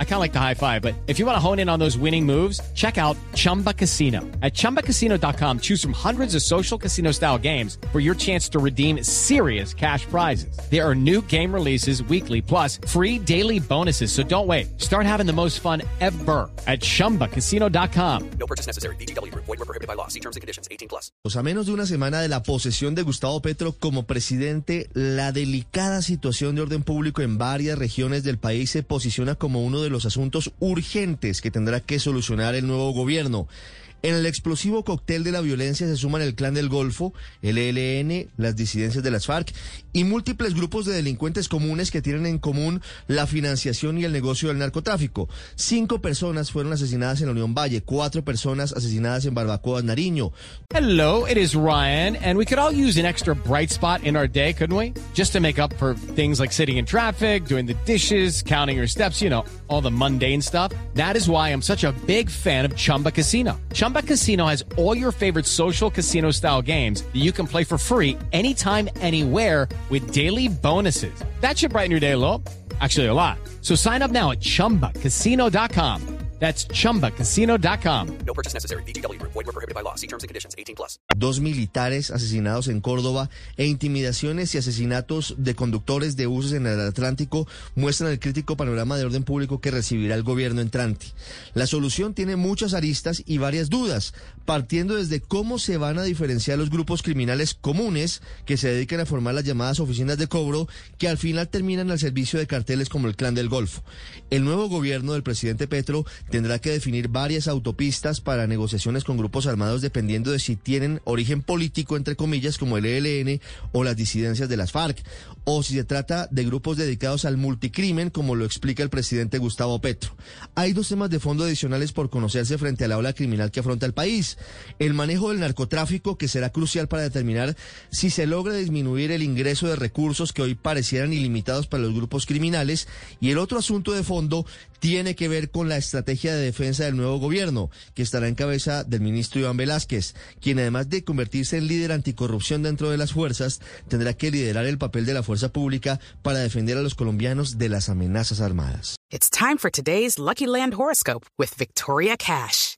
I kind of like the high five, but if you want to hone in on those winning moves, check out Chumba Casino. At ChumbaCasino.com, choose from hundreds of social casino style games for your chance to redeem serious cash prizes. There are new game releases weekly, plus free daily bonuses. So don't wait. Start having the most fun ever at ChumbaCasino.com. No purchase necessary. BGW. Void were prohibited by law. See terms and conditions. 18 plus. A menos de una semana de la posesión de Gustavo Petro como presidente, la delicada situación de orden público en varias regiones del país se posiciona como uno de los asuntos urgentes que tendrá que solucionar el nuevo gobierno. En el explosivo cóctel de la violencia se suman el Clan del Golfo, el ELN, las disidencias de las FARC y múltiples grupos de delincuentes comunes que tienen en común la financiación y el negocio del narcotráfico. Cinco personas fueron asesinadas en la Unión Valle, cuatro personas asesinadas en Barbacoa, Nariño. Hello, it is Ryan, and we could all use an extra bright spot in our day, couldn't we? Just to make up for things like sitting in traffic, doing the dishes, counting your steps, you know, all the mundane stuff. That is why I'm such a big fan of Chumba Casino. Casino has all your favorite social casino style games that you can play for free anytime, anywhere with daily bonuses. That should brighten your day a little. Actually, a lot. So sign up now at chumbacasino.com. That's chumbacasino.com. No purchase necessary. BGW. Void were prohibited by law. See terms and conditions. 18 plus. Dos militares asesinados en Córdoba e intimidaciones y asesinatos de conductores de buses en el Atlántico muestran el crítico panorama de orden público que recibirá el gobierno entrante. La solución tiene muchas aristas y varias dudas, partiendo desde cómo se van a diferenciar los grupos criminales comunes que se dedican a formar las llamadas oficinas de cobro que al final terminan al servicio de carteles como el Clan del Golfo. El nuevo gobierno del presidente Petro tendrá que definir varias autopistas para negociaciones con grupos armados dependiendo de si tienen origen político, entre comillas, como el ELN o las disidencias de las FARC, o si se trata de grupos dedicados al multicrimen, como lo explica el presidente Gustavo Petro. Hay dos temas de fondo adicionales por conocerse frente a la ola criminal que afronta el país. El manejo del narcotráfico, que será crucial para determinar si se logra disminuir el ingreso de recursos que hoy parecieran ilimitados para los grupos criminales, y el otro asunto de fondo tiene que ver con la estrategia de defensa del nuevo gobierno, que estará en cabeza del ministro Iván Velázquez, quien además de convertirse en líder anticorrupción dentro de las fuerzas, tendrá que liderar el papel de la fuerza pública para defender a los colombianos de las amenazas armadas. It's time for today's Lucky Land horoscope with Victoria Cash.